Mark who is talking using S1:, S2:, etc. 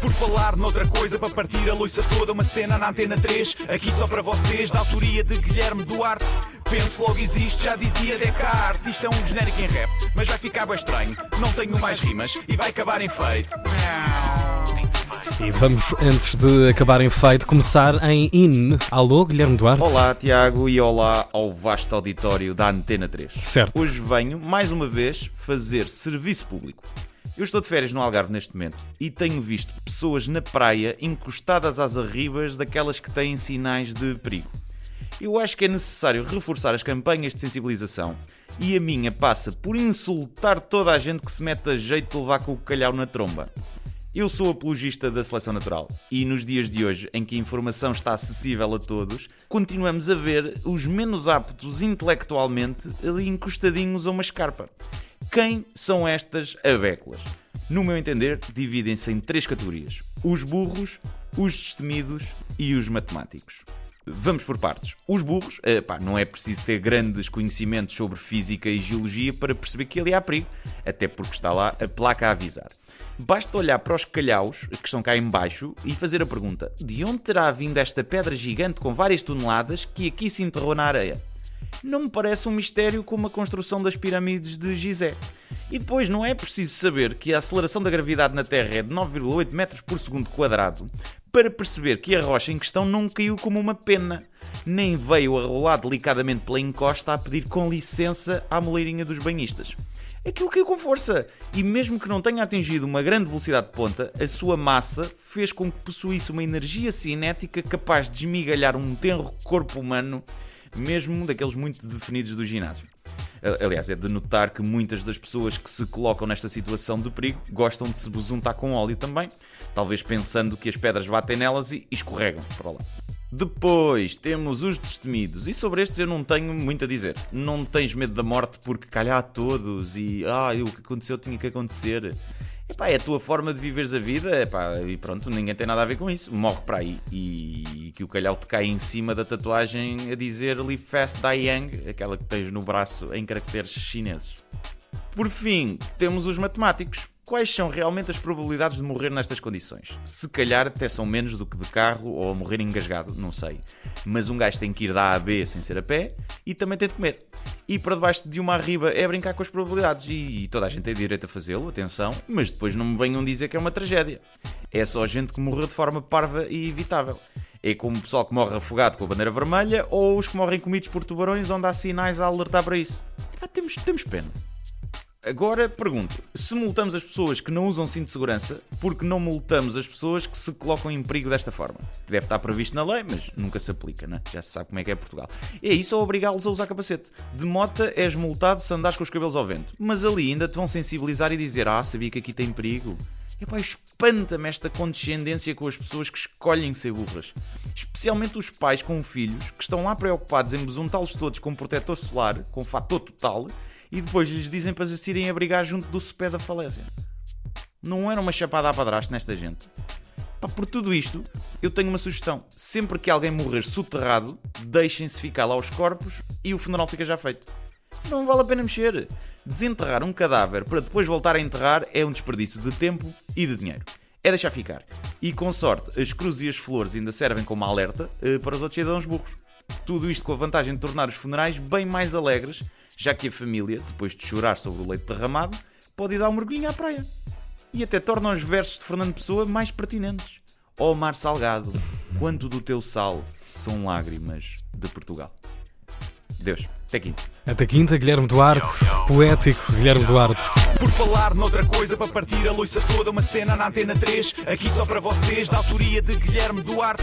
S1: Por falar noutra coisa, para partir a loiça toda, uma cena na antena 3, aqui só para vocês, da autoria de Guilherme Duarte. Penso logo existe, já dizia Descartes. Isto é um genérico em rap, mas vai ficar bem estranho. Não tenho mais rimas e vai acabar em feito.
S2: E vamos, antes de acabar em feito, começar em IN. Alô, Guilherme Duarte?
S3: Olá, Tiago, e olá ao vasto auditório da Antena 3.
S2: Certo.
S3: Hoje venho, mais uma vez, fazer serviço público. Eu estou de férias no Algarve neste momento e tenho visto pessoas na praia encostadas às arribas daquelas que têm sinais de perigo. Eu acho que é necessário reforçar as campanhas de sensibilização e a minha passa por insultar toda a gente que se mete a jeito de levar com o calhau na tromba. Eu sou apologista da seleção natural e nos dias de hoje, em que a informação está acessível a todos, continuamos a ver os menos aptos intelectualmente ali encostadinhos a uma escarpa. Quem são estas abéculas? No meu entender, dividem-se em três categorias: os burros, os destemidos e os matemáticos. Vamos por partes. Os burros, epá, não é preciso ter grandes conhecimentos sobre física e geologia para perceber que ali há perigo, até porque está lá a placa a avisar. Basta olhar para os calhaus que estão cá em baixo e fazer a pergunta: de onde terá vindo esta pedra gigante com várias toneladas que aqui se enterrou na areia? Não me parece um mistério como a construção das pirâmides de Gizé. E depois não é preciso saber que a aceleração da gravidade na Terra é de 9,8 metros por segundo quadrado para perceber que a rocha em questão não caiu como uma pena, nem veio a rolar delicadamente pela encosta a pedir com licença à moleirinha dos banhistas. Aquilo caiu com força, e mesmo que não tenha atingido uma grande velocidade de ponta, a sua massa fez com que possuísse uma energia cinética capaz de esmigalhar um tenro corpo humano mesmo daqueles muito definidos do ginásio. Aliás, é de notar que muitas das pessoas que se colocam nesta situação de perigo gostam de se besuntar com óleo também, talvez pensando que as pedras batem nelas e escorregam para lá. Depois temos os destemidos, e sobre estes eu não tenho muito a dizer. Não tens medo da morte porque calhar a todos e ah, o que aconteceu tinha que acontecer. Epá, é a tua forma de viveres a vida, epá, e pronto, ninguém tem nada a ver com isso. Morre para aí. E que o calhau te cai em cima da tatuagem a dizer Live Fast Die Young, aquela que tens no braço em caracteres chineses. Por fim, temos os matemáticos. Quais são realmente as probabilidades de morrer nestas condições? Se calhar até são menos do que de carro ou morrer engasgado, não sei. Mas um gajo tem que ir da A a B sem ser a pé e também tem de comer. E para debaixo de uma arriba é brincar com as probabilidades e toda a gente tem direito a fazê-lo, atenção, mas depois não me venham dizer que é uma tragédia. É só gente que morreu de forma parva e evitável. É como o pessoal que morre afogado com a bandeira vermelha ou os que morrem comidos por tubarões onde há sinais a alertar para isso. temos, temos pena. Agora pergunto: se multamos as pessoas que não usam cinto de segurança, por que não multamos as pessoas que se colocam em perigo desta forma? Deve estar previsto na lei, mas nunca se aplica, né? já se sabe como é que é Portugal. É isso ou obrigá-los a usar capacete. De mota és multado se andares com os cabelos ao vento, mas ali ainda te vão sensibilizar e dizer: Ah, sabia que aqui tem perigo. Epá, espanta-me esta condescendência com as pessoas que escolhem ser burras. Especialmente os pais com filhos que estão lá preocupados em besuntá-los todos com protetor solar, com fator total, e depois lhes dizem para se irem abrigar junto do cepé da falésia. Não era uma chapada a padrasto nesta gente? Por tudo isto, eu tenho uma sugestão. Sempre que alguém morrer soterrado, deixem-se ficar lá os corpos e o funeral fica já feito. Não vale a pena mexer. Desenterrar um cadáver para depois voltar a enterrar é um desperdício de tempo e de dinheiro. É deixar ficar. E com sorte, as cruzes e as flores ainda servem como alerta uh, para os outros cidadãos burros. Tudo isto com a vantagem de tornar os funerais bem mais alegres já que a família, depois de chorar sobre o leite derramado, pode ir dar um mergulhinho à praia. E até torna os versos de Fernando Pessoa mais pertinentes. Ó oh, mar salgado, quanto do teu sal são lágrimas de Portugal. Deus, até quinta.
S2: Até quinta, Guilherme Duarte, poético Guilherme Duarte.
S1: Por falar noutra coisa, para partir a loiça toda, uma cena na antena 3, aqui só para vocês, da autoria de Guilherme Duarte.